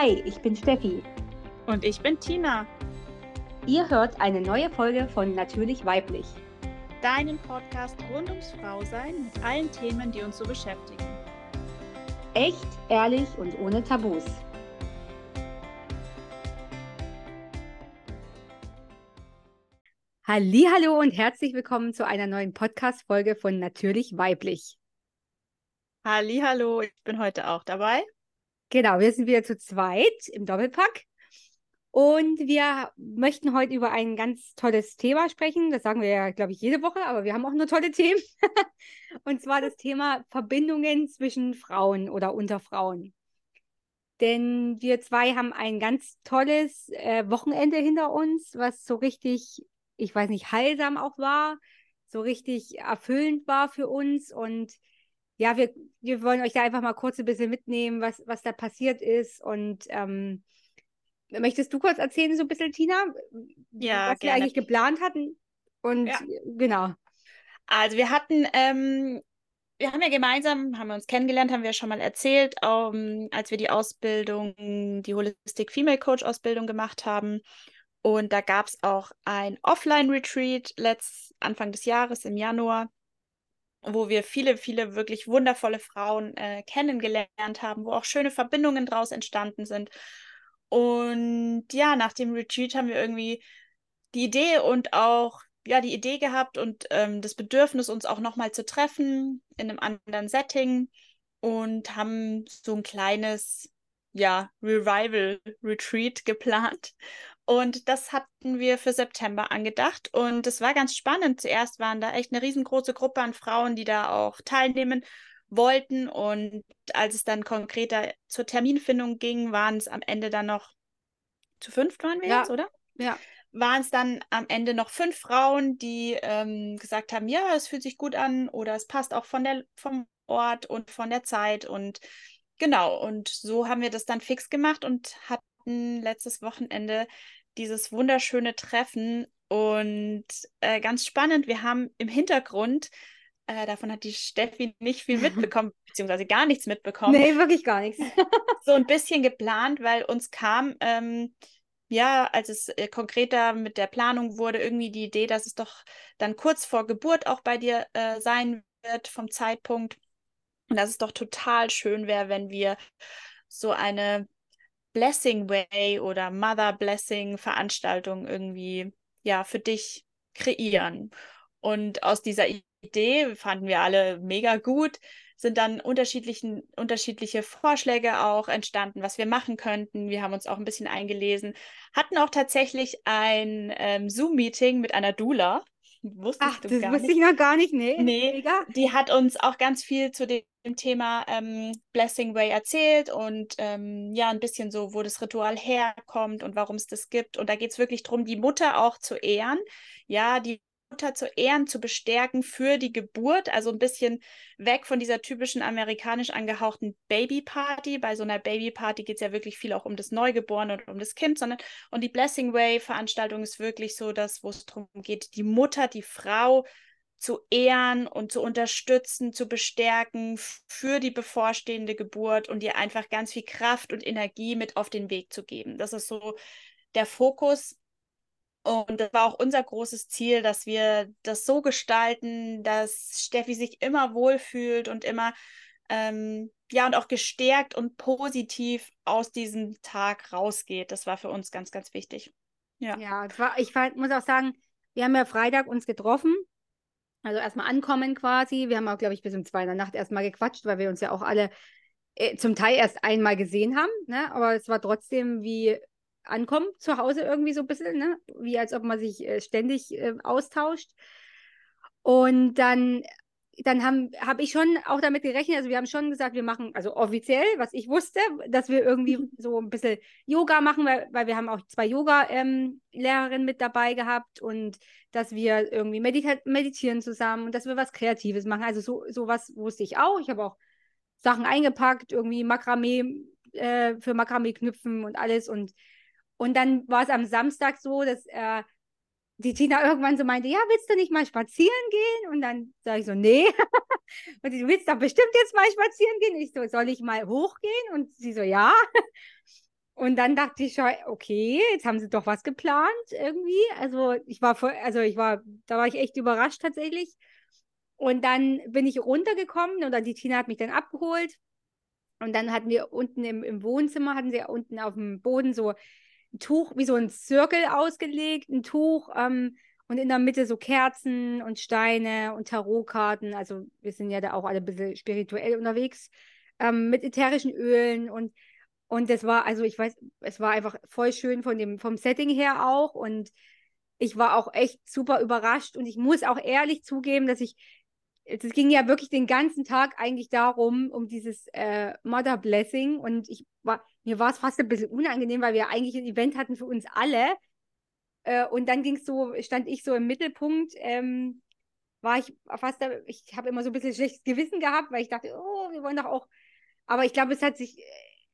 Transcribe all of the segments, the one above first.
Hi, ich bin Steffi. Und ich bin Tina. Ihr hört eine neue Folge von Natürlich Weiblich. Deinen Podcast rund ums Frausein mit allen Themen, die uns so beschäftigen. Echt, ehrlich und ohne Tabus. Hallo und herzlich willkommen zu einer neuen Podcast-Folge von Natürlich Weiblich. Hallo, ich bin heute auch dabei. Genau, wir sind wieder zu zweit im Doppelpack. Und wir möchten heute über ein ganz tolles Thema sprechen. Das sagen wir ja, glaube ich, jede Woche, aber wir haben auch nur tolle Themen. und zwar das Thema Verbindungen zwischen Frauen oder unter Frauen. Denn wir zwei haben ein ganz tolles äh, Wochenende hinter uns, was so richtig, ich weiß nicht, heilsam auch war, so richtig erfüllend war für uns. Und ja, wir, wir wollen euch da einfach mal kurz ein bisschen mitnehmen, was, was da passiert ist. Und ähm, möchtest du kurz erzählen, so ein bisschen, Tina, ja, was gerne. wir eigentlich geplant hatten? Und Ja. genau. Also wir hatten, ähm, wir haben ja gemeinsam, haben wir uns kennengelernt, haben wir schon mal erzählt, ähm, als wir die Ausbildung, die Holistic Female Coach Ausbildung gemacht haben. Und da gab es auch ein Offline-Retreat letzt Anfang des Jahres im Januar, wo wir viele, viele wirklich wundervolle Frauen äh, kennengelernt haben, wo auch schöne Verbindungen draus entstanden sind. Und ja, nach dem Retreat haben wir irgendwie die Idee und auch ja die Idee gehabt und ähm, das Bedürfnis, uns auch nochmal zu treffen in einem anderen Setting und haben so ein kleines ja Revival Retreat geplant. Und das hatten wir für September angedacht. Und es war ganz spannend. Zuerst waren da echt eine riesengroße Gruppe an Frauen, die da auch teilnehmen wollten. Und als es dann konkreter zur Terminfindung ging, waren es am Ende dann noch zu fünft waren wir Ja. jetzt, oder? Ja. Waren es dann am Ende noch fünf Frauen, die ähm, gesagt haben, ja, es fühlt sich gut an oder es passt auch von der, vom Ort und von der Zeit. Und genau, und so haben wir das dann fix gemacht und hatten letztes Wochenende dieses wunderschöne Treffen. Und äh, ganz spannend, wir haben im Hintergrund, äh, davon hat die Steffi nicht viel mitbekommen, beziehungsweise gar nichts mitbekommen, Nee, wirklich gar nichts. so ein bisschen geplant, weil uns kam, ähm, ja, als es äh, konkreter mit der Planung wurde, irgendwie die Idee, dass es doch dann kurz vor Geburt auch bei dir äh, sein wird vom Zeitpunkt. Und dass es doch total schön wäre, wenn wir so eine Blessing Way oder Mother Blessing Veranstaltung irgendwie ja für dich kreieren. Und aus dieser Idee fanden wir alle mega gut, sind dann unterschiedlichen, unterschiedliche Vorschläge auch entstanden, was wir machen könnten. Wir haben uns auch ein bisschen eingelesen, hatten auch tatsächlich ein ähm, Zoom-Meeting mit einer Doula. Wusstest Ach, du das gar wusste nicht. ich noch gar nicht. Nee, Nee. mega. Die hat uns auch ganz viel zu dem Thema ähm, Blessing Way erzählt und ähm, ja, ein bisschen so, wo das Ritual herkommt und warum es das gibt. Und da geht es wirklich darum, die Mutter auch zu ehren. Ja, die Mutter zu ehren, zu bestärken für die Geburt. Also ein bisschen weg von dieser typischen amerikanisch angehauchten Babyparty. Bei so einer Babyparty geht es ja wirklich viel auch um das Neugeborene und um das Kind, sondern und die Blessing Way Veranstaltung ist wirklich so, dass, wo es darum geht, die Mutter, die Frau zu ehren und zu unterstützen, zu bestärken für die bevorstehende Geburt und ihr einfach ganz viel Kraft und Energie mit auf den Weg zu geben. Das ist so der Fokus. Und das war auch unser großes Ziel, dass wir das so gestalten, dass Steffi sich immer wohlfühlt und immer, ähm, ja, und auch gestärkt und positiv aus diesem Tag rausgeht. Das war für uns ganz, ganz wichtig. Ja. Ja, es war, ich fand, muss auch sagen, wir haben ja Freitag uns getroffen. Also erstmal ankommen quasi. Wir haben auch, glaube ich, bis um zwei in der Nacht erstmal gequatscht, weil wir uns ja auch alle äh, zum Teil erst einmal gesehen haben. Ne? Aber es war trotzdem wie ankommen zu Hause irgendwie so ein bisschen, ne? Wie als ob man sich äh, ständig äh, austauscht. Und dann, dann habe ich schon auch damit gerechnet, also wir haben schon gesagt, wir machen, also offiziell, was ich wusste, dass wir irgendwie so ein bisschen Yoga machen, weil, weil wir haben auch zwei Yoga-Lehrerinnen mit dabei gehabt und dass wir irgendwie medita meditieren zusammen und dass wir was Kreatives machen. Also so sowas wusste ich auch. Ich habe auch Sachen eingepackt, irgendwie Makramee äh, für Makramee knüpfen und alles und und dann war es am Samstag so, dass äh, die Tina irgendwann so meinte, ja, willst du nicht mal spazieren gehen? Und dann sage ich so, nee. und sie, du willst doch bestimmt jetzt mal spazieren gehen. Ich so, soll ich mal hochgehen? Und sie so, ja. Und dann dachte ich schon, okay, jetzt haben sie doch was geplant irgendwie. Also ich war voll, also ich war, da war ich echt überrascht tatsächlich. Und dann bin ich runtergekommen oder die Tina hat mich dann abgeholt. Und dann hatten wir unten im, im Wohnzimmer, hatten sie unten auf dem Boden so Tuch, wie so ein Zirkel ausgelegt, ein Tuch ähm, und in der Mitte so Kerzen und Steine und Tarotkarten. Also wir sind ja da auch alle ein bisschen spirituell unterwegs ähm, mit ätherischen Ölen und und das war, also ich weiß, es war einfach voll schön von dem, vom Setting her auch. Und ich war auch echt super überrascht. Und ich muss auch ehrlich zugeben, dass ich, es ging ja wirklich den ganzen Tag eigentlich darum, um dieses äh, Mother Blessing. Und ich war, mir war es fast ein bisschen unangenehm, weil wir eigentlich ein Event hatten für uns alle. Äh, und dann ging so, stand ich so im Mittelpunkt. Ähm, war ich fast, ich habe immer so ein bisschen schlechtes Gewissen gehabt, weil ich dachte, oh, wir wollen doch auch. Aber ich glaube, es hat sich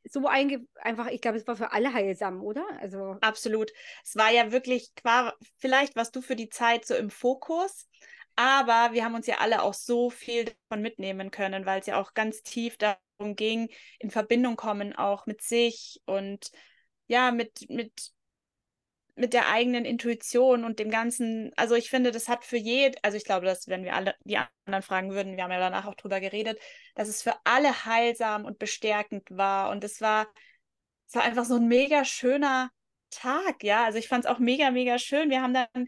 so einge einfach, ich glaube, es war für alle heilsam, oder? Also absolut. Es war ja wirklich, vielleicht warst du für die Zeit so im Fokus, aber wir haben uns ja alle auch so viel davon mitnehmen können, weil es ja auch ganz tief darum ging, in Verbindung kommen auch mit sich und ja, mit, mit mit der eigenen Intuition und dem ganzen, also ich finde, das hat für jed, also ich glaube, dass wenn wir alle die anderen fragen würden, wir haben ja danach auch drüber geredet, dass es für alle heilsam und bestärkend war. Und es war, es war einfach so ein mega schöner Tag, ja, also ich fand es auch mega, mega schön. Wir haben dann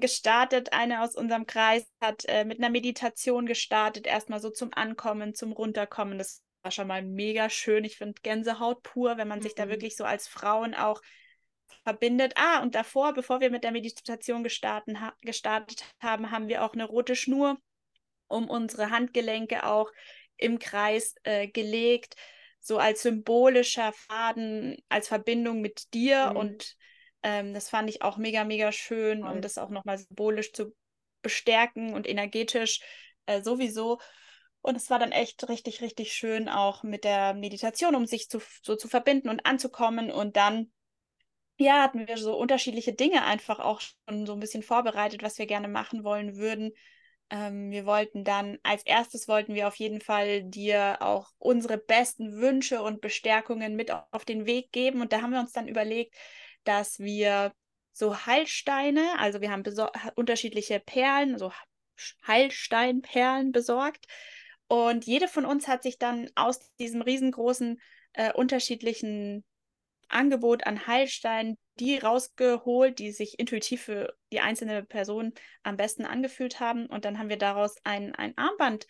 gestartet, eine aus unserem Kreis hat äh, mit einer Meditation gestartet, erstmal so zum Ankommen, zum Runterkommen, das war schon mal mega schön. Ich finde Gänsehaut pur, wenn man mhm. sich da mhm. wirklich so als Frauen auch verbindet. Ah, und davor, bevor wir mit der Meditation gestartet, ha gestartet haben, haben wir auch eine rote Schnur um unsere Handgelenke auch im Kreis äh, gelegt, so als symbolischer Faden, als Verbindung mit dir. Mhm. Und ähm, das fand ich auch mega, mega schön, Voll. um das auch nochmal symbolisch zu bestärken und energetisch äh, sowieso. Und es war dann echt richtig, richtig schön auch mit der Meditation, um sich zu, so zu verbinden und anzukommen und dann ja, hatten wir so unterschiedliche Dinge einfach auch schon so ein bisschen vorbereitet, was wir gerne machen wollen würden. Ähm, wir wollten dann, als erstes wollten wir auf jeden Fall dir auch unsere besten Wünsche und Bestärkungen mit auf den Weg geben. Und da haben wir uns dann überlegt, dass wir so Heilsteine, also wir haben unterschiedliche Perlen, so Heilsteinperlen besorgt. Und jede von uns hat sich dann aus diesem riesengroßen äh, unterschiedlichen Angebot an Heilsteinen die rausgeholt, die sich intuitiv für die einzelne Person am besten angefühlt haben. Und dann haben wir daraus ein, ein Armband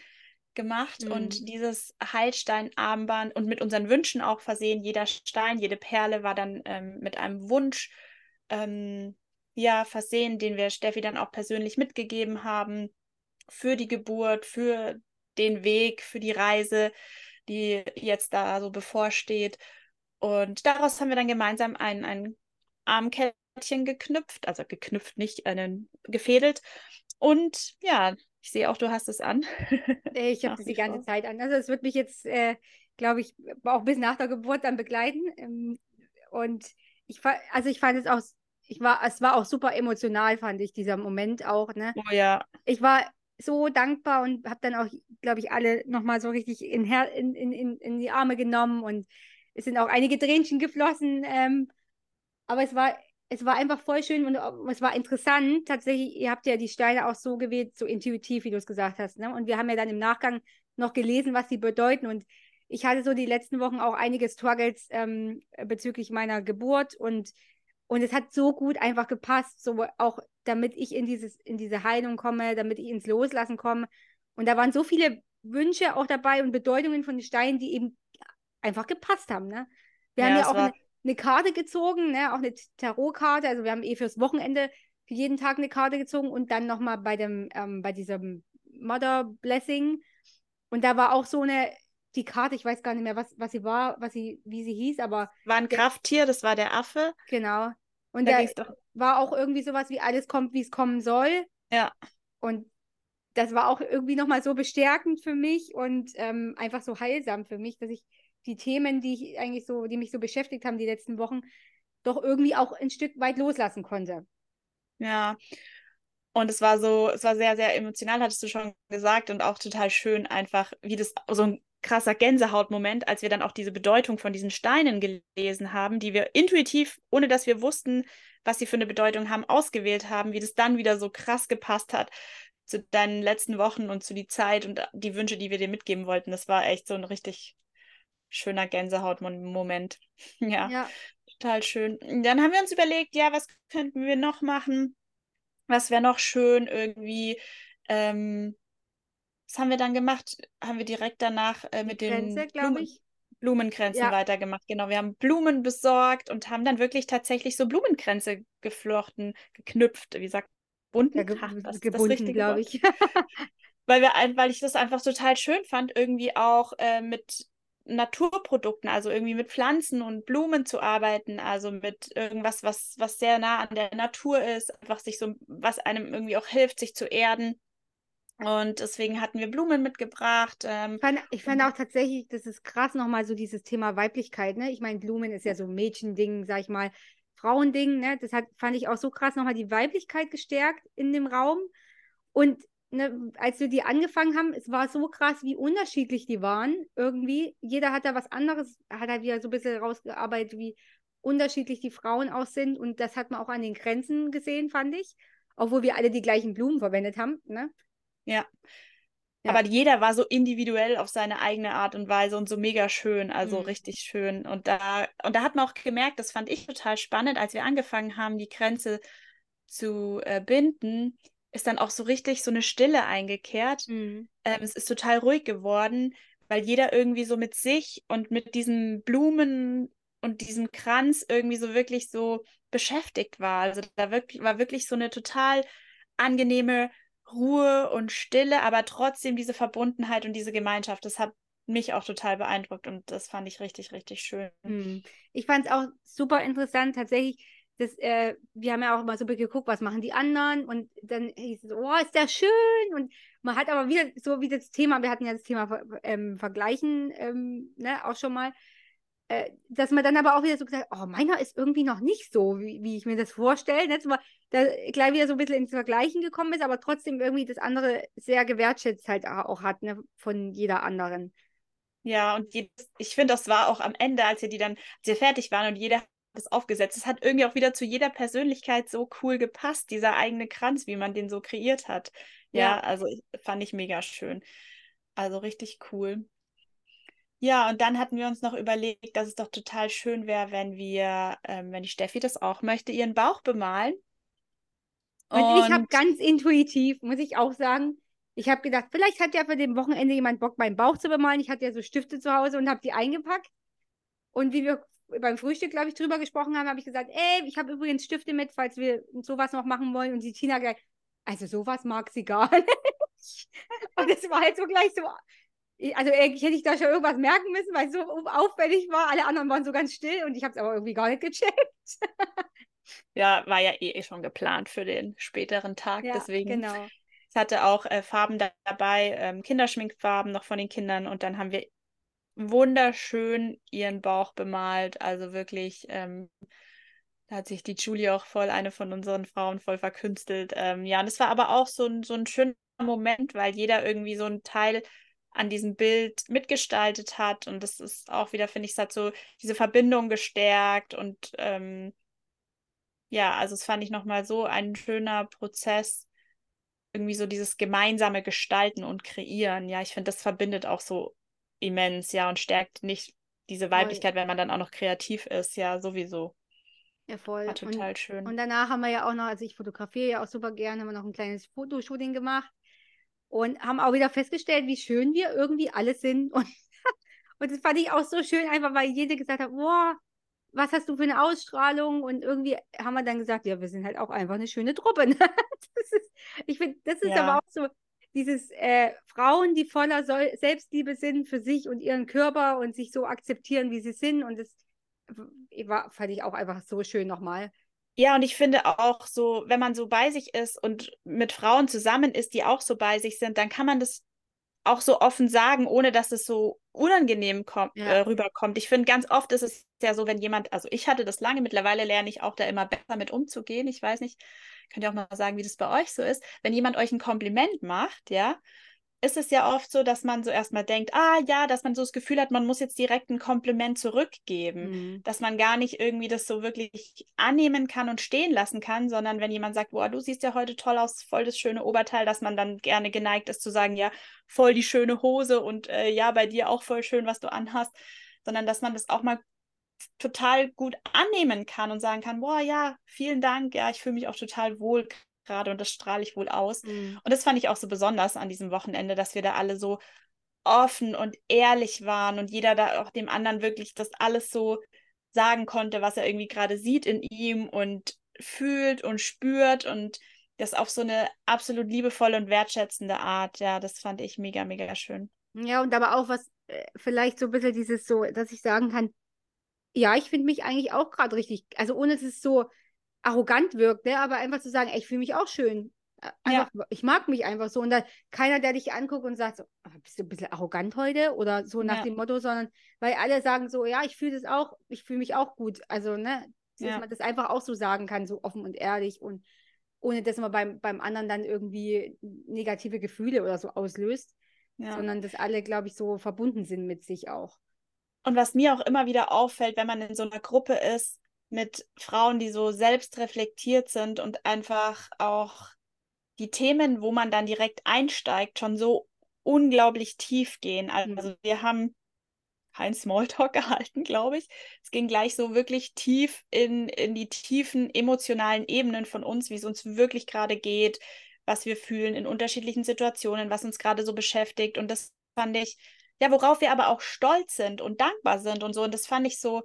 gemacht mhm. und dieses Heilstein-Armband und mit unseren Wünschen auch versehen. Jeder Stein, jede Perle war dann ähm, mit einem Wunsch ähm, ja, versehen, den wir Steffi dann auch persönlich mitgegeben haben für die Geburt, für den Weg, für die Reise, die jetzt da so bevorsteht. Und daraus haben wir dann gemeinsam ein, ein Armkettchen geknüpft, also geknüpft nicht, einen gefädelt. Und ja, ich sehe auch, du hast es an. ich habe es die ganze. Zeit an. Also es wird mich jetzt, äh, glaube ich, auch bis nach der Geburt dann begleiten. Ähm, und ich also ich fand es auch, ich war, es war auch super emotional, fand ich, dieser Moment auch. Ne? Oh ja. Ich war so dankbar und habe dann auch, glaube ich, alle nochmal so richtig in, in, in, in die Arme genommen und es sind auch einige Tränchen geflossen. Ähm, aber es war, es war einfach voll schön und es war interessant. Tatsächlich, ihr habt ja die Steine auch so gewählt, so intuitiv, wie du es gesagt hast. Ne? Und wir haben ja dann im Nachgang noch gelesen, was sie bedeuten. Und ich hatte so die letzten Wochen auch einige Struggles ähm, bezüglich meiner Geburt und und es hat so gut einfach gepasst, so auch damit ich in dieses in diese Heilung komme, damit ich ins Loslassen komme. Und da waren so viele Wünsche auch dabei und Bedeutungen von den Steinen, die eben einfach gepasst haben. Ne? Wir ja, haben ja auch eine, eine, Karte gezogen, ne? auch eine Tarotkarte. Also wir haben eh fürs Wochenende für jeden Tag eine Karte gezogen und dann nochmal bei dem, ähm, bei diesem Mother Blessing. Und da war auch so eine, die Karte, ich weiß gar nicht mehr, was, was sie war, was sie, wie sie hieß, aber. War ein Krafttier, das war der Affe. Genau. Und da, da war auch irgendwie sowas wie alles kommt, wie es kommen soll. Ja. Und das war auch irgendwie nochmal so bestärkend für mich und ähm, einfach so heilsam für mich, dass ich die Themen, die ich eigentlich so, die mich so beschäftigt haben die letzten Wochen, doch irgendwie auch ein Stück weit loslassen konnte. Ja. Und es war so, es war sehr, sehr emotional, hattest du schon gesagt, und auch total schön, einfach, wie das so ein krasser Gänsehautmoment, als wir dann auch diese Bedeutung von diesen Steinen gelesen haben, die wir intuitiv, ohne dass wir wussten, was sie für eine Bedeutung haben, ausgewählt haben, wie das dann wieder so krass gepasst hat zu deinen letzten Wochen und zu die Zeit und die Wünsche, die wir dir mitgeben wollten. Das war echt so ein richtig schöner Gänsehautmoment. ja, ja, total schön. Dann haben wir uns überlegt, ja, was könnten wir noch machen? Was wäre noch schön irgendwie? Ähm, was haben wir dann gemacht? Haben wir direkt danach äh, mit den Grenze, Blumen, Blumenkränzen ja. weitergemacht. Genau, wir haben Blumen besorgt und haben dann wirklich tatsächlich so Blumenkränze geflochten, geknüpft, wie sagt bunten? Ja, ge Ach, was gebunden, glaube ich. weil, wir, weil ich das einfach total schön fand, irgendwie auch äh, mit Naturprodukten, also irgendwie mit Pflanzen und Blumen zu arbeiten, also mit irgendwas, was, was sehr nah an der Natur ist, einfach sich so, was einem irgendwie auch hilft, sich zu erden. Und deswegen hatten wir Blumen mitgebracht. Ähm, ich, fand, ich fand auch tatsächlich, das ist krass nochmal so dieses Thema Weiblichkeit. Ne? Ich meine, Blumen ist ja so ein Mädchending, sag ich mal, Frauending. Ne? Das hat, fand ich auch so krass nochmal die Weiblichkeit gestärkt in dem Raum. Und ne, als wir die angefangen haben, es war so krass, wie unterschiedlich die waren irgendwie. Jeder hat da was anderes, hat da wieder so ein bisschen rausgearbeitet, wie unterschiedlich die Frauen auch sind. Und das hat man auch an den Grenzen gesehen, fand ich. Obwohl wir alle die gleichen Blumen verwendet haben. Ne? Ja. ja. Aber jeder war so individuell auf seine eigene Art und Weise und so mega schön, also mhm. richtig schön. Und da, und da hat man auch gemerkt, das fand ich total spannend, als wir angefangen haben, die Grenze zu äh, binden, ist dann auch so richtig so eine Stille eingekehrt. Mhm. Ähm, es ist total ruhig geworden, weil jeder irgendwie so mit sich und mit diesen Blumen und diesem Kranz irgendwie so wirklich so beschäftigt war. Also da wirklich, war wirklich so eine total angenehme Ruhe und Stille, aber trotzdem diese Verbundenheit und diese Gemeinschaft. Das hat mich auch total beeindruckt und das fand ich richtig, richtig schön. Hm. Ich fand es auch super interessant, tatsächlich das, äh, wir haben ja auch immer so geguckt, was machen die anderen und dann hieß es, oh, ist der schön und man hat aber wieder so wie das Thema, wir hatten ja das Thema ähm, Vergleichen ähm, ne, auch schon mal, äh, dass man dann aber auch wieder so gesagt, oh, meiner ist irgendwie noch nicht so, wie, wie ich mir das vorstelle, ne? Mal, da gleich wieder so ein bisschen ins Vergleichen gekommen ist, aber trotzdem irgendwie das andere sehr gewertschätzt halt auch hat, ne, von jeder anderen. Ja, und jedes, ich finde, das war auch am Ende, als wir die dann, als fertig waren und jeder das aufgesetzt. Es hat irgendwie auch wieder zu jeder Persönlichkeit so cool gepasst, dieser eigene Kranz, wie man den so kreiert hat. Ja, ja. also fand ich mega schön. Also richtig cool. Ja, und dann hatten wir uns noch überlegt, dass es doch total schön wäre, wenn wir, ähm, wenn die Steffi das auch möchte, ihren Bauch bemalen. Und, und ich habe ganz intuitiv, muss ich auch sagen, ich habe gedacht, vielleicht hat ja für den Wochenende jemand Bock, meinen Bauch zu bemalen. Ich hatte ja so Stifte zu Hause und habe die eingepackt. Und wie wir beim Frühstück, glaube ich, drüber gesprochen haben, habe ich gesagt, ey, ich habe übrigens Stifte mit, falls wir sowas noch machen wollen. Und die Tina gleich, also sowas mag sie gar nicht. Und es war halt so gleich so, also eigentlich hätte ich da schon irgendwas merken müssen, weil es so auffällig war. Alle anderen waren so ganz still und ich habe es aber irgendwie gar nicht gecheckt. ja, war ja eh schon geplant für den späteren Tag. Ja, deswegen. Genau. Ich hatte auch äh, Farben dabei, ähm, Kinderschminkfarben noch von den Kindern und dann haben wir wunderschön ihren Bauch bemalt. Also wirklich, ähm, da hat sich die Julie auch voll, eine von unseren Frauen, voll verkünstelt. Ähm, ja, und es war aber auch so ein, so ein schöner Moment, weil jeder irgendwie so ein Teil an diesem Bild mitgestaltet hat. Und das ist auch wieder, finde ich, es hat so diese Verbindung gestärkt. Und ähm, ja, also es fand ich nochmal so ein schöner Prozess, irgendwie so dieses gemeinsame Gestalten und Kreieren. Ja, ich finde, das verbindet auch so immens, ja, und stärkt nicht diese Weiblichkeit, wenn man dann auch noch kreativ ist, ja, sowieso. Ja, voll. War total und, schön. Und danach haben wir ja auch noch, also ich fotografiere ja auch super gerne, haben wir noch ein kleines Fotoshooting gemacht und haben auch wieder festgestellt, wie schön wir irgendwie alle sind. Und, und das fand ich auch so schön, einfach weil jede gesagt hat, boah, was hast du für eine Ausstrahlung? Und irgendwie haben wir dann gesagt, ja, wir sind halt auch einfach eine schöne Truppe. Ne? ist, ich finde, das ist ja. aber auch so, dieses äh, Frauen, die voller Sol Selbstliebe sind für sich und ihren Körper und sich so akzeptieren, wie sie sind. Und das war, fand ich auch einfach so schön nochmal. Ja, und ich finde auch so, wenn man so bei sich ist und mit Frauen zusammen ist, die auch so bei sich sind, dann kann man das auch so offen sagen, ohne dass es so unangenehm kommt, ja. äh, rüberkommt. Ich finde, ganz oft ist es ja so, wenn jemand, also ich hatte das lange, mittlerweile lerne ich auch da immer besser mit umzugehen. Ich weiß nicht, könnt ihr auch mal sagen, wie das bei euch so ist. Wenn jemand euch ein Kompliment macht, ja, ist es ja oft so, dass man so erstmal denkt, ah ja, dass man so das Gefühl hat, man muss jetzt direkt ein Kompliment zurückgeben, mhm. dass man gar nicht irgendwie das so wirklich annehmen kann und stehen lassen kann, sondern wenn jemand sagt, boah, du siehst ja heute toll aus, voll das schöne Oberteil, dass man dann gerne geneigt ist zu sagen, ja, voll die schöne Hose und äh, ja, bei dir auch voll schön, was du anhast, sondern dass man das auch mal total gut annehmen kann und sagen kann, boah, ja, vielen Dank, ja, ich fühle mich auch total wohl gerade und das strahle ich wohl aus. Mhm. Und das fand ich auch so besonders an diesem Wochenende, dass wir da alle so offen und ehrlich waren und jeder da auch dem anderen wirklich das alles so sagen konnte, was er irgendwie gerade sieht in ihm und fühlt und spürt und das auf so eine absolut liebevolle und wertschätzende Art. Ja, das fand ich mega, mega schön. Ja, und aber auch was, äh, vielleicht so ein bisschen dieses so, dass ich sagen kann, ja, ich finde mich eigentlich auch gerade richtig, also ohne dass es so arrogant wirkt, ne? aber einfach zu sagen, ey, ich fühle mich auch schön. Einfach, ja. Ich mag mich einfach so. Und da keiner, der dich anguckt und sagt, so, ah, bist du ein bisschen arrogant heute oder so nach ja. dem Motto, sondern weil alle sagen so, ja, ich fühle das auch, ich fühle mich auch gut. Also, ne, dass ja. man das einfach auch so sagen kann, so offen und ehrlich und ohne dass man beim, beim anderen dann irgendwie negative Gefühle oder so auslöst, sondern dass alle, glaube ich, so verbunden sind mit sich auch. Und was mir auch immer wieder auffällt, wenn man in so einer Gruppe ist mit Frauen, die so selbst reflektiert sind und einfach auch die Themen, wo man dann direkt einsteigt, schon so unglaublich tief gehen. Mhm. Also wir haben kein Smalltalk gehalten, glaube ich. Es ging gleich so wirklich tief in, in die tiefen emotionalen Ebenen von uns, wie es uns wirklich gerade geht, was wir fühlen in unterschiedlichen Situationen, was uns gerade so beschäftigt. Und das fand ich ja, worauf wir aber auch stolz sind und dankbar sind und so. Und das fand ich so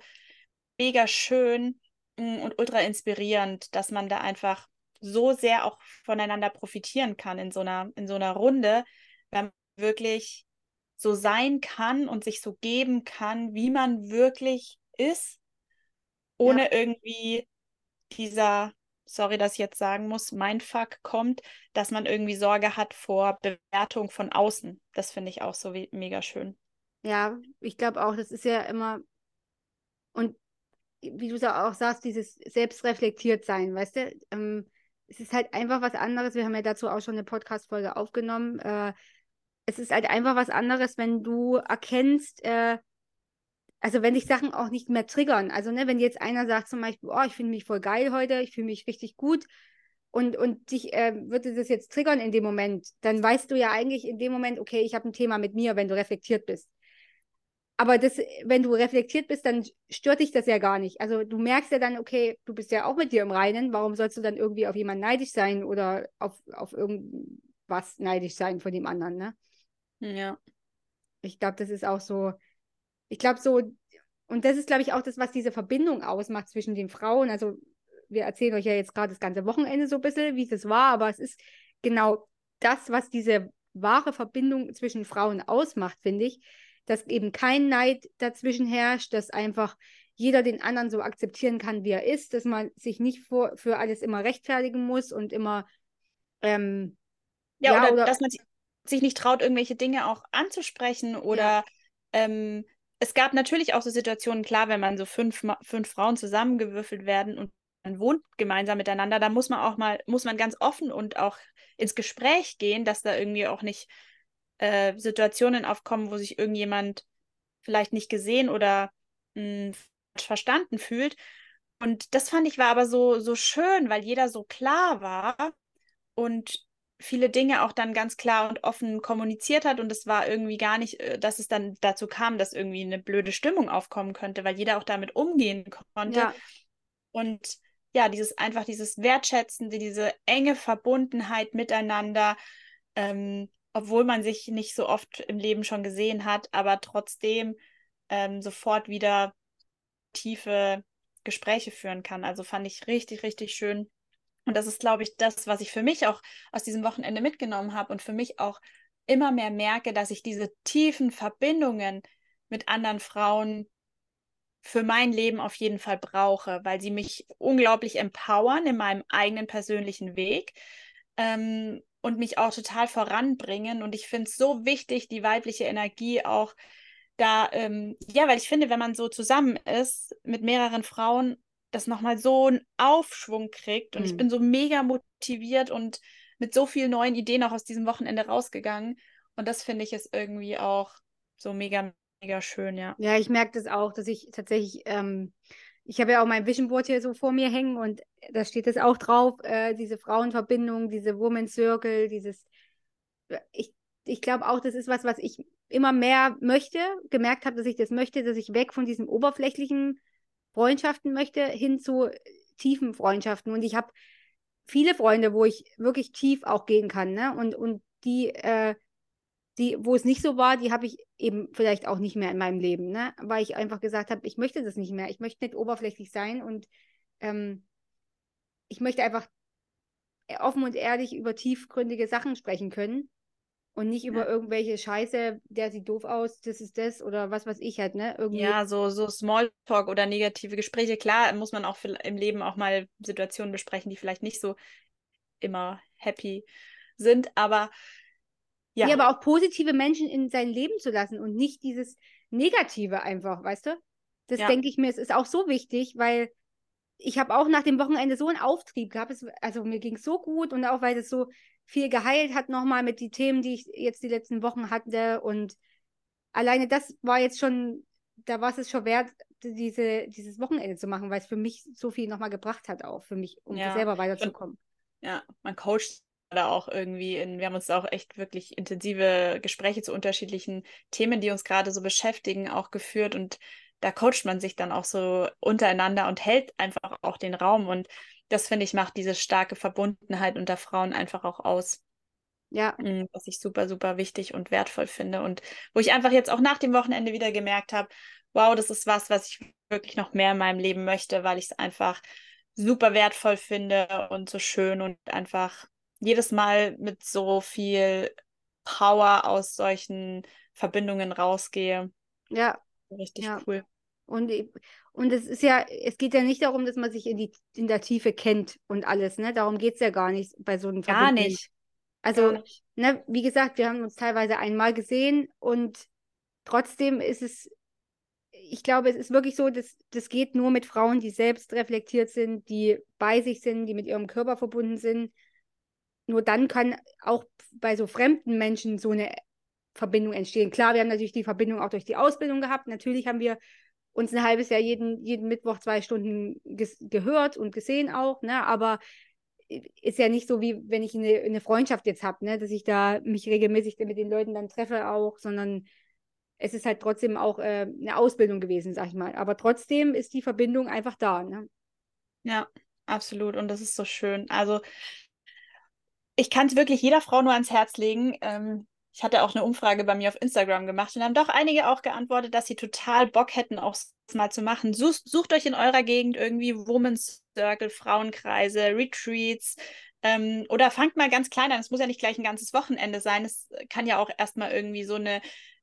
mega schön mm, und ultra inspirierend, dass man da einfach so sehr auch voneinander profitieren kann in so einer, in so einer Runde, wenn man wirklich so sein kann und sich so geben kann, wie man wirklich ist, ohne ja. irgendwie dieser sorry, dass ich jetzt sagen muss, mein Fuck kommt, dass man irgendwie Sorge hat vor Bewertung von außen. Das finde ich auch so wie, mega schön. Ja, ich glaube auch, das ist ja immer, und wie du es auch sagst, dieses selbstreflektiert sein, weißt du? Ähm, es ist halt einfach was anderes. Wir haben ja dazu auch schon eine Podcast-Folge aufgenommen. Äh, es ist halt einfach was anderes, wenn du erkennst, äh, also wenn dich Sachen auch nicht mehr triggern. Also, ne, wenn jetzt einer sagt zum Beispiel, oh, ich finde mich voll geil heute, ich fühle mich richtig gut und, und dich äh, würde das jetzt triggern in dem Moment, dann weißt du ja eigentlich in dem Moment, okay, ich habe ein Thema mit mir, wenn du reflektiert bist. Aber das, wenn du reflektiert bist, dann stört dich das ja gar nicht. Also du merkst ja dann, okay, du bist ja auch mit dir im Reinen, warum sollst du dann irgendwie auf jemanden neidisch sein oder auf, auf irgendwas neidisch sein von dem anderen, ne? Ja. Ich glaube, das ist auch so, ich glaube so, und das ist, glaube ich, auch das, was diese Verbindung ausmacht zwischen den Frauen. Also wir erzählen euch ja jetzt gerade das ganze Wochenende so ein bisschen, wie es war, aber es ist genau das, was diese wahre Verbindung zwischen Frauen ausmacht, finde ich, dass eben kein Neid dazwischen herrscht, dass einfach jeder den anderen so akzeptieren kann, wie er ist, dass man sich nicht vor, für alles immer rechtfertigen muss und immer ähm, ja, ja oder, oder, dass man sich nicht traut, irgendwelche Dinge auch anzusprechen oder ja. ähm, es gab natürlich auch so Situationen, klar, wenn man so fünf, fünf Frauen zusammengewürfelt werden und man wohnt gemeinsam miteinander, da muss man auch mal, muss man ganz offen und auch ins Gespräch gehen, dass da irgendwie auch nicht äh, Situationen aufkommen, wo sich irgendjemand vielleicht nicht gesehen oder mh, hm, verstanden fühlt. Und das fand ich war aber so, so schön, weil jeder so klar war und viele Dinge auch dann ganz klar und offen kommuniziert hat und es war irgendwie gar nicht, äh, dass es dann dazu kam, dass irgendwie eine blöde Stimmung aufkommen könnte, weil jeder auch damit umgehen konnte. Ja. Und ja, dieses einfach dieses Wertschätzende, diese enge Verbundenheit miteinander, ähm, obwohl man sich nicht so oft im Leben schon gesehen hat, aber trotzdem ähm, sofort wieder tiefe Gespräche führen kann. Also fand ich richtig, richtig schön. Und das ist, glaube ich, das, was ich für mich auch aus diesem Wochenende mitgenommen habe und für mich auch immer mehr merke, dass ich diese tiefen Verbindungen mit anderen Frauen für mein Leben auf jeden Fall brauche, weil sie mich unglaublich empowern in meinem eigenen persönlichen Weg ähm, und mich auch total voranbringen. Und ich finde es so wichtig, die weibliche Energie auch da, ähm, ja, weil ich finde, wenn man so zusammen ist mit mehreren Frauen das nochmal so einen Aufschwung kriegt. Und mhm. ich bin so mega motiviert und mit so vielen neuen Ideen auch aus diesem Wochenende rausgegangen. Und das finde ich ist irgendwie auch so mega, mega schön, ja. Ja, ich merke das auch, dass ich tatsächlich, ähm, ich habe ja auch mein Vision Board hier so vor mir hängen und da steht es auch drauf, äh, diese Frauenverbindung, diese Woman Circle, dieses, ich, ich glaube auch, das ist was, was ich immer mehr möchte, gemerkt habe, dass ich das möchte, dass ich weg von diesen oberflächlichen Freundschaften möchte, hin zu tiefen Freundschaften. Und ich habe viele Freunde, wo ich wirklich tief auch gehen kann, ne? Und, und die, äh, die, wo es nicht so war, die habe ich eben vielleicht auch nicht mehr in meinem Leben, ne? Weil ich einfach gesagt habe, ich möchte das nicht mehr. Ich möchte nicht oberflächlich sein und ähm, ich möchte einfach offen und ehrlich über tiefgründige Sachen sprechen können und nicht über irgendwelche Scheiße, der sieht doof aus, das ist das oder was weiß ich halt, ne? Irgendwie. Ja, so, so Smalltalk oder negative Gespräche. Klar, muss man auch im Leben auch mal Situationen besprechen, die vielleicht nicht so immer happy sind, aber ja. ja, aber auch positive Menschen in sein Leben zu lassen und nicht dieses Negative einfach, weißt du? Das ja. denke ich mir, es ist auch so wichtig, weil ich habe auch nach dem Wochenende so einen Auftrieb gehabt. Es, also mir ging es so gut und auch weil es so viel geheilt hat nochmal mit den Themen, die ich jetzt die letzten Wochen hatte. Und alleine das war jetzt schon, da war es schon wert, diese, dieses Wochenende zu machen, weil es für mich so viel nochmal gebracht hat, auch für mich, um ja. selber weiterzukommen. Ja, man coacht da auch irgendwie in, wir haben uns auch echt wirklich intensive Gespräche zu unterschiedlichen Themen, die uns gerade so beschäftigen, auch geführt und da coacht man sich dann auch so untereinander und hält einfach auch den Raum und das finde ich macht diese starke Verbundenheit unter Frauen einfach auch aus. Ja. Mm, was ich super, super wichtig und wertvoll finde und wo ich einfach jetzt auch nach dem Wochenende wieder gemerkt habe, wow, das ist was, was ich wirklich noch mehr in meinem Leben möchte, weil ich es einfach super wertvoll finde und so schön und einfach jedes Mal mit so viel Power aus solchen Verbindungen rausgehe. Ja. Richtig ja. cool. Und, und es ist ja, es geht ja nicht darum, dass man sich in, die, in der Tiefe kennt und alles, ne? Darum geht es ja gar nicht bei so einem Gar nicht. Also, gar nicht. Ne, wie gesagt, wir haben uns teilweise einmal gesehen und trotzdem ist es, ich glaube, es ist wirklich so, dass das geht nur mit Frauen, die selbst reflektiert sind, die bei sich sind, die mit ihrem Körper verbunden sind nur dann kann auch bei so fremden Menschen so eine Verbindung entstehen. Klar, wir haben natürlich die Verbindung auch durch die Ausbildung gehabt. Natürlich haben wir uns ein halbes Jahr jeden, jeden Mittwoch zwei Stunden gehört und gesehen auch, ne? aber ist ja nicht so, wie wenn ich eine, eine Freundschaft jetzt habe, ne? dass ich da mich regelmäßig mit den Leuten dann treffe auch, sondern es ist halt trotzdem auch äh, eine Ausbildung gewesen, sag ich mal. Aber trotzdem ist die Verbindung einfach da. Ne? Ja, absolut. Und das ist so schön. Also ich kann es wirklich jeder Frau nur ans Herz legen. Ähm, ich hatte auch eine Umfrage bei mir auf Instagram gemacht und haben doch einige auch geantwortet, dass sie total Bock hätten, auch mal zu machen. Sucht, sucht euch in eurer Gegend irgendwie Women's Circle, Frauenkreise, Retreats. Ähm, oder fangt mal ganz klein an. Es muss ja nicht gleich ein ganzes Wochenende sein. Es kann ja auch erstmal irgendwie so eine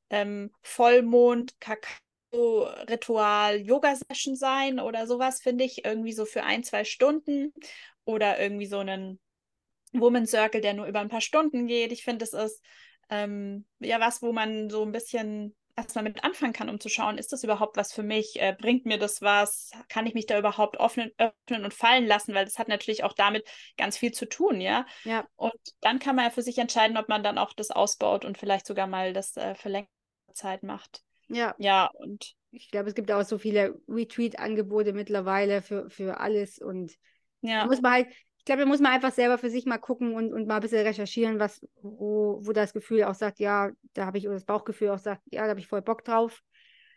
ähm, Vollmond, Kakao, Ritual, Yoga-Session sein oder sowas, finde ich. Irgendwie so für ein, zwei Stunden. Oder irgendwie so einen Woman Circle, der nur über ein paar Stunden geht. Ich finde, das ist ähm, ja was, wo man so ein bisschen erstmal mit anfangen kann, um zu schauen, ist das überhaupt was für mich? Äh, bringt mir das was? Kann ich mich da überhaupt öffnen, öffnen und fallen lassen? Weil das hat natürlich auch damit ganz viel zu tun, ja. Ja. Und dann kann man ja für sich entscheiden, ob man dann auch das ausbaut und vielleicht sogar mal das äh, für längere Zeit macht. Ja. Ja, und ich glaube, es gibt auch so viele Retweet-Angebote mittlerweile für, für alles und ja. da muss man halt, glaube, da muss man einfach selber für sich mal gucken und, und mal ein bisschen recherchieren, was, wo, wo das Gefühl auch sagt, ja, da habe ich, oder das Bauchgefühl auch sagt, ja, da habe ich voll Bock drauf.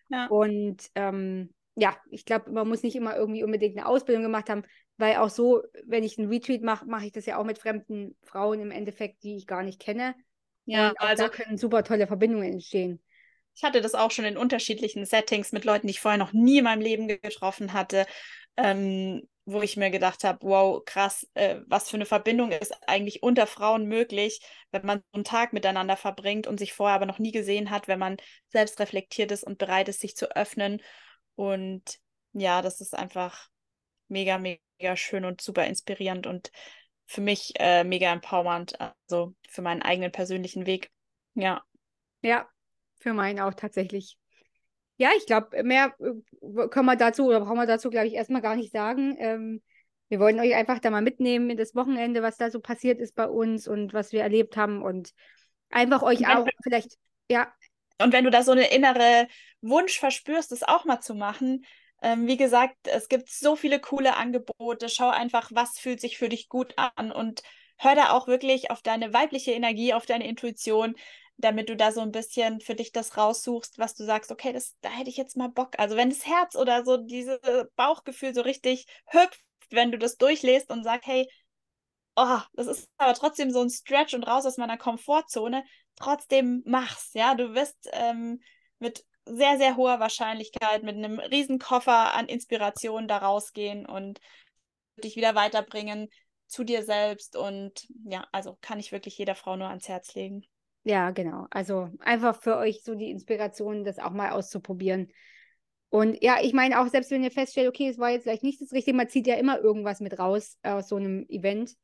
Ja. Und ähm, ja, ich glaube, man muss nicht immer irgendwie unbedingt eine Ausbildung gemacht haben, weil auch so, wenn ich einen Retreat mache, mache ich das ja auch mit fremden Frauen im Endeffekt, die ich gar nicht kenne. Ja, also da können super tolle Verbindungen entstehen. Ich hatte das auch schon in unterschiedlichen Settings mit Leuten, die ich vorher noch nie in meinem Leben getroffen hatte. Ähm, wo ich mir gedacht habe, wow, krass, äh, was für eine Verbindung ist eigentlich unter Frauen möglich, wenn man so einen Tag miteinander verbringt und sich vorher aber noch nie gesehen hat, wenn man selbst reflektiert ist und bereit ist, sich zu öffnen. Und ja, das ist einfach mega, mega schön und super inspirierend und für mich äh, mega empowernd, also für meinen eigenen persönlichen Weg. Ja. Ja, für meinen auch tatsächlich. Ja, ich glaube, mehr äh, können wir dazu oder brauchen wir dazu, glaube ich, erstmal gar nicht sagen. Ähm, wir wollen euch einfach da mal mitnehmen in das Wochenende, was da so passiert ist bei uns und was wir erlebt haben. Und Einfach euch auch du, vielleicht, ja. Und wenn du da so eine innere Wunsch verspürst, das auch mal zu machen, ähm, wie gesagt, es gibt so viele coole Angebote. Schau einfach, was fühlt sich für dich gut an und hör da auch wirklich auf deine weibliche Energie, auf deine Intuition, damit du da so ein bisschen für dich das raussuchst, was du sagst, okay, das, da hätte ich jetzt mal Bock. Also wenn das Herz oder so dieses Bauchgefühl so richtig hüpft, wenn du das durchlässt und sagst, hey, oh, das ist aber trotzdem so ein Stretch und raus aus meiner Komfortzone, trotzdem mach's, ja, du wirst ähm, mit sehr, sehr hoher Wahrscheinlichkeit mit einem riesen Koffer an Inspiration da rausgehen und dich wieder weiterbringen zu dir selbst und ja, also kann ich wirklich jeder Frau nur ans Herz legen. Ja, genau. Also einfach für euch so die Inspiration, das auch mal auszuprobieren. Und ja, ich meine auch, selbst wenn ihr feststellt, okay, es war jetzt vielleicht nicht das Richtige, man zieht ja immer irgendwas mit raus aus so einem Event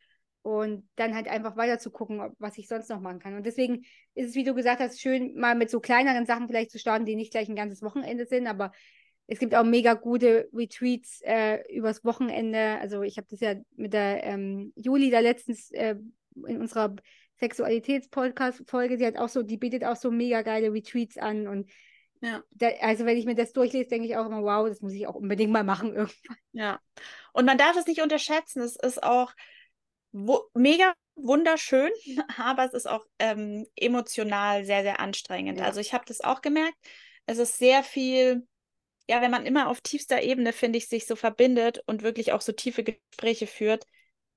und dann halt einfach weiter zu gucken, was ich sonst noch machen kann. Und deswegen ist es, wie du gesagt hast, schön, mal mit so kleineren Sachen vielleicht zu starten, die nicht gleich ein ganzes Wochenende sind, aber es gibt auch mega gute Retreats äh, übers Wochenende. Also ich habe das ja mit der ähm, Juli da letztens äh, in unserer Sexualitäts-Podcast-Folge, die hat auch so, die bietet auch so mega geile Retreats an und ja. Da, also wenn ich mir das durchlese, denke ich auch immer, wow, das muss ich auch unbedingt mal machen irgendwann. Ja. Und man darf es nicht unterschätzen. Es ist auch wo, mega wunderschön, aber es ist auch ähm, emotional sehr, sehr anstrengend. Ja. Also ich habe das auch gemerkt. Es ist sehr viel, ja, wenn man immer auf tiefster Ebene, finde ich, sich so verbindet und wirklich auch so tiefe Gespräche führt,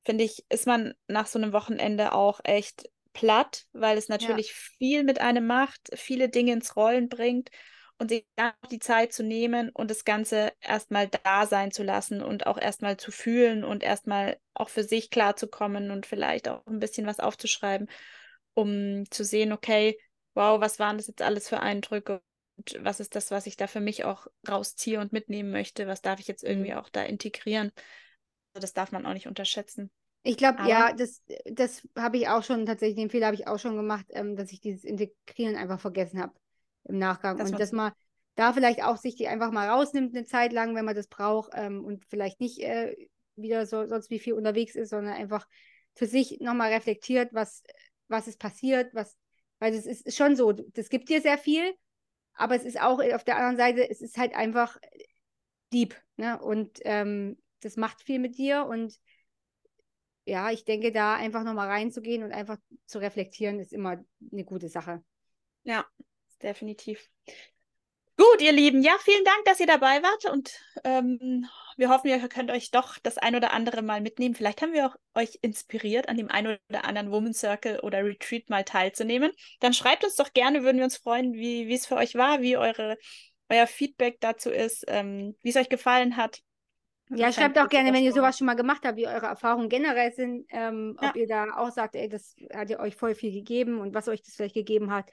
finde ich, ist man nach so einem Wochenende auch echt platt, weil es natürlich ja. viel mit einem macht, viele Dinge ins Rollen bringt und sich dann die Zeit zu nehmen und das Ganze erstmal da sein zu lassen und auch erstmal zu fühlen und erstmal auch für sich klarzukommen und vielleicht auch ein bisschen was aufzuschreiben, um zu sehen, okay, wow, was waren das jetzt alles für Eindrücke und was ist das, was ich da für mich auch rausziehe und mitnehmen möchte, was darf ich jetzt irgendwie mhm. auch da integrieren. Also das darf man auch nicht unterschätzen. Ich glaube, ja, das, das habe ich auch schon tatsächlich, den Fehler habe ich auch schon gemacht, ähm, dass ich dieses Integrieren einfach vergessen habe im Nachgang. Das und dass man da vielleicht auch sich die einfach mal rausnimmt eine Zeit lang, wenn man das braucht ähm, und vielleicht nicht äh, wieder so sonst wie viel unterwegs ist, sondern einfach für sich nochmal reflektiert, was, was ist passiert, was, weil es ist, schon so, das gibt dir sehr viel, aber es ist auch auf der anderen Seite, es ist halt einfach deep, ne? Und ähm, das macht viel mit dir und ja, ich denke, da einfach nochmal reinzugehen und einfach zu reflektieren, ist immer eine gute Sache. Ja, definitiv. Gut, ihr Lieben, ja, vielen Dank, dass ihr dabei wart und ähm, wir hoffen, ihr könnt euch doch das ein oder andere mal mitnehmen. Vielleicht haben wir auch euch inspiriert, an dem einen oder anderen Woman Circle oder Retreat mal teilzunehmen. Dann schreibt uns doch gerne, würden wir uns freuen, wie es für euch war, wie eure, euer Feedback dazu ist, ähm, wie es euch gefallen hat. Ja, schreibt auch gerne, wenn ihr sowas schon mal gemacht habt, wie eure Erfahrungen generell sind, ähm, ja. ob ihr da auch sagt, ey, das hat ihr euch voll viel gegeben und was euch das vielleicht gegeben hat.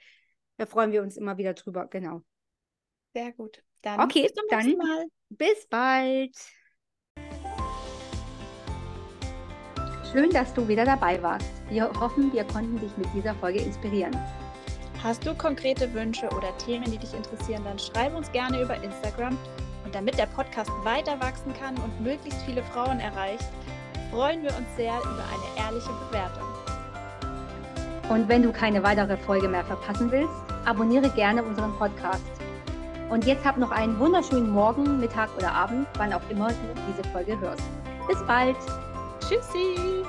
Da freuen wir uns immer wieder drüber, genau. Sehr gut. Dann okay, bis zum dann Mal. bis bald. Schön, dass du wieder dabei warst. Wir hoffen, wir konnten dich mit dieser Folge inspirieren. Hast du konkrete Wünsche oder Themen, die dich interessieren, dann schreib uns gerne über Instagram. Und damit der Podcast weiter wachsen kann und möglichst viele Frauen erreicht, freuen wir uns sehr über eine ehrliche Bewertung. Und wenn du keine weitere Folge mehr verpassen willst, abonniere gerne unseren Podcast. Und jetzt hab noch einen wunderschönen Morgen, Mittag oder Abend, wann auch immer du diese Folge hörst. Bis bald. Tschüssi.